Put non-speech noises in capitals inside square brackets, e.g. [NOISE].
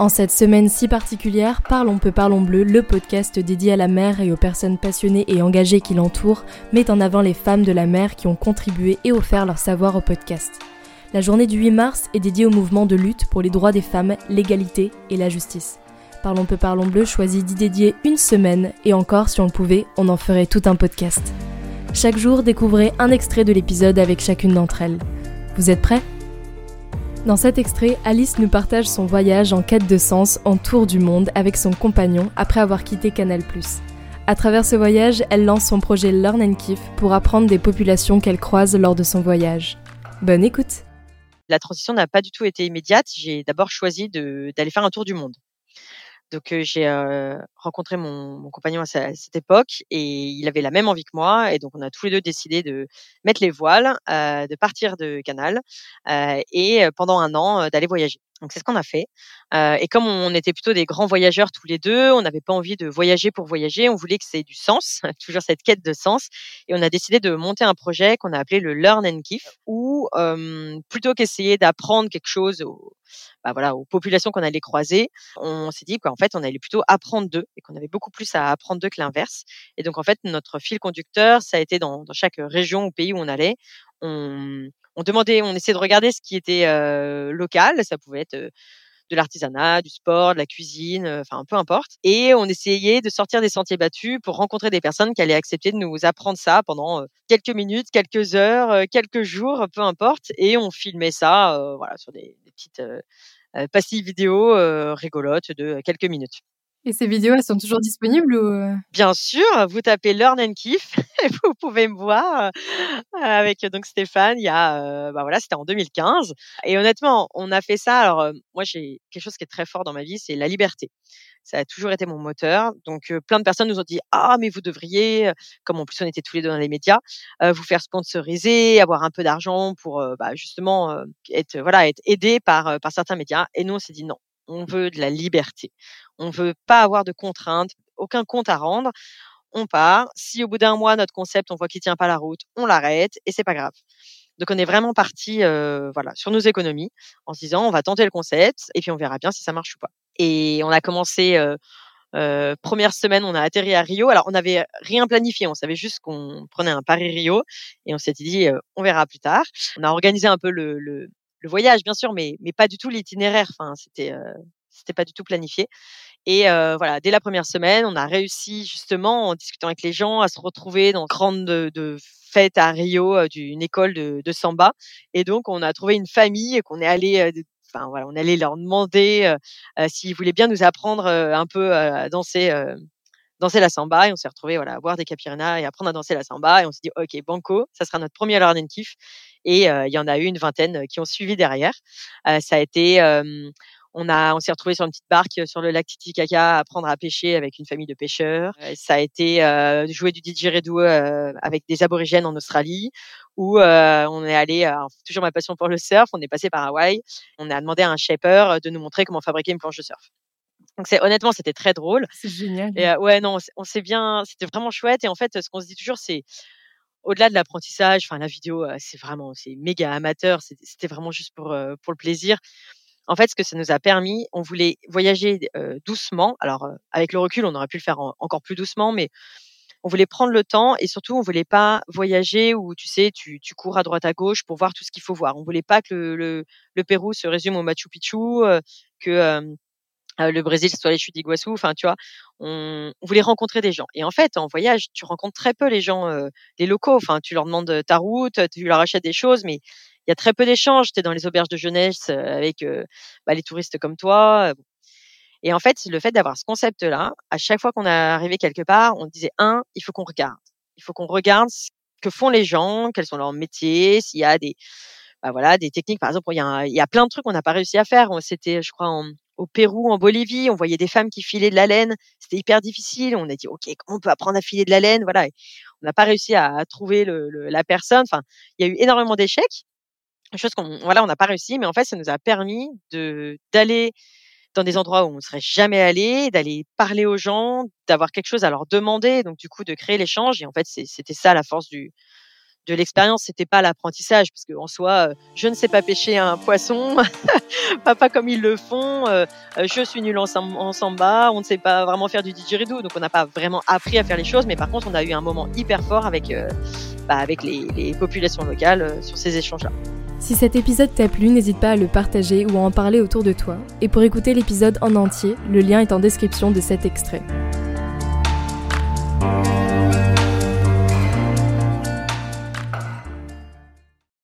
En cette semaine si particulière, Parlons peu, parlons bleu, le podcast dédié à la mer et aux personnes passionnées et engagées qui l'entourent, met en avant les femmes de la mer qui ont contribué et offert leur savoir au podcast. La journée du 8 mars est dédiée au mouvement de lutte pour les droits des femmes, l'égalité et la justice. Parlons peu, parlons bleu choisit d'y dédier une semaine, et encore, si on le pouvait, on en ferait tout un podcast. Chaque jour, découvrez un extrait de l'épisode avec chacune d'entre elles. Vous êtes prêts? Dans cet extrait, Alice nous partage son voyage en quête de sens en tour du monde avec son compagnon après avoir quitté Canal+. À travers ce voyage, elle lance son projet Learn and Kiff pour apprendre des populations qu'elle croise lors de son voyage. Bonne écoute La transition n'a pas du tout été immédiate. J'ai d'abord choisi d'aller faire un tour du monde. Donc j'ai rencontré mon, mon, compagnon à, cette époque et il avait la même envie que moi et donc on a tous les deux décidé de mettre les voiles, de partir de Canal et pendant un an d'aller voyager. Donc c'est ce qu'on a fait. Euh, et comme on était plutôt des grands voyageurs tous les deux, on n'avait pas envie de voyager pour voyager, on voulait que c'est du sens, [LAUGHS] toujours cette quête de sens. Et on a décidé de monter un projet qu'on a appelé le Learn and Kiff, où euh, plutôt qu'essayer d'apprendre quelque chose aux, bah voilà, aux populations qu'on allait croiser, on s'est dit qu'en fait on allait plutôt apprendre d'eux et qu'on avait beaucoup plus à apprendre d'eux que l'inverse. Et donc en fait notre fil conducteur, ça a été dans, dans chaque région ou pays où on allait, on on demandait, on essayait de regarder ce qui était local. Ça pouvait être de l'artisanat, du sport, de la cuisine, enfin peu importe. Et on essayait de sortir des sentiers battus pour rencontrer des personnes qui allaient accepter de nous apprendre ça pendant quelques minutes, quelques heures, quelques jours, peu importe. Et on filmait ça, voilà, sur des petites passives vidéo rigolotes de quelques minutes. Et ces vidéos, elles sont toujours disponibles ou... Bien sûr, vous tapez Learn and Kiff [LAUGHS] et vous pouvez me voir avec donc Stéphane. Il y a, bah voilà, c'était en 2015. Et honnêtement, on a fait ça. Alors moi, j'ai quelque chose qui est très fort dans ma vie, c'est la liberté. Ça a toujours été mon moteur. Donc plein de personnes nous ont dit ah mais vous devriez, comme en plus on était tous les deux dans les médias, vous faire sponsoriser, avoir un peu d'argent pour bah, justement être voilà être aidé par par certains médias. Et nous on s'est dit non, on veut de la liberté. On veut pas avoir de contraintes, aucun compte à rendre. On part. Si au bout d'un mois notre concept on voit qu'il tient pas la route, on l'arrête et c'est pas grave. Donc on est vraiment parti euh, voilà sur nos économies en se disant on va tenter le concept et puis on verra bien si ça marche ou pas. Et on a commencé euh, euh, première semaine, on a atterri à Rio. Alors on n'avait rien planifié, on savait juste qu'on prenait un Paris Rio et on s'était dit on verra plus tard. On a organisé un peu le, le, le voyage bien sûr, mais mais pas du tout l'itinéraire. Enfin, c'était euh, c'était pas du tout planifié. Et euh, voilà, dès la première semaine, on a réussi justement en discutant avec les gens à se retrouver dans grande de, de fête à Rio euh, d'une école de, de, samba. Et donc on a trouvé une famille et qu'on est allé Enfin, voilà, on allait leur demander s'ils voulaient bien nous apprendre un peu à danser danser la samba et on s'est retrouvé voilà à boire des capirinas et apprendre à danser la samba et on s'est dit ok banco ça sera notre premier learn and kiff et il y en a eu une vingtaine qui ont suivi derrière. Ça a été on a, on s'est retrouvé sur une petite barque sur le lac Titicaca à apprendre à pêcher avec une famille de pêcheurs. Ça a été euh, jouer du didgeridoo euh, avec des aborigènes en Australie, où euh, on est allé, toujours ma passion pour le surf, on est passé par Hawaï. On a demandé à un shaper de nous montrer comment fabriquer une planche de surf. Donc c'est honnêtement c'était très drôle. C'est génial. Et euh, ouais non, on s'est bien, c'était vraiment chouette. Et en fait, ce qu'on se dit toujours, c'est au-delà de l'apprentissage. Enfin, la vidéo, euh, c'est vraiment, c'est méga amateur. C'était vraiment juste pour euh, pour le plaisir. En fait, ce que ça nous a permis, on voulait voyager doucement. Alors avec le recul, on aurait pu le faire encore plus doucement, mais on voulait prendre le temps et surtout on voulait pas voyager où tu sais tu, tu cours à droite à gauche pour voir tout ce qu'il faut voir. On voulait pas que le, le, le Pérou se résume au Machu Picchu, que euh, le Brésil soit les chutes d'Iguassou, enfin tu vois, on, on, voulait rencontrer des gens. Et en fait, en voyage, tu rencontres très peu les gens, euh, les locaux. Enfin, tu leur demandes ta route, tu leur achètes des choses, mais il y a très peu d'échanges. Tu es dans les auberges de jeunesse euh, avec bah, les touristes comme toi. Et en fait, le fait d'avoir ce concept-là, à chaque fois qu'on est arrivé quelque part, on disait un, il faut qu'on regarde, il faut qu'on regarde ce que font les gens, quels sont leurs métiers, s'il y a des bah voilà des techniques. Par exemple, il y a, plein de trucs qu'on n'a pas réussi à faire. C'était, je crois, au Pérou, en Bolivie, on voyait des femmes qui filaient de la laine. C'était hyper difficile. On a dit, OK, comment on peut apprendre à filer de la laine? Voilà. on n'a pas réussi à, trouver le, la personne. Enfin, il y a eu énormément d'échecs. Chose qu'on, voilà, on n'a pas réussi, mais en fait, ça nous a permis de, d'aller dans des endroits où on ne serait jamais allé, d'aller parler aux gens, d'avoir quelque chose à leur demander. Donc, du coup, de créer l'échange. Et en fait, c'était ça la force du, de l'expérience, c'était pas l'apprentissage, parce qu'en soi, euh, je ne sais pas pêcher un poisson, [LAUGHS] pas, comme ils le font, euh, euh, je suis nul en, en, samba, on ne sait pas vraiment faire du didgeridoo, donc on n'a pas vraiment appris à faire les choses, mais par contre, on a eu un moment hyper fort avec, bah, avec les, les, populations locales sur ces échanges-là. Si cet épisode t'a plu, n'hésite pas à le partager ou à en parler autour de toi. Et pour écouter l'épisode en entier, le lien est en description de cet extrait.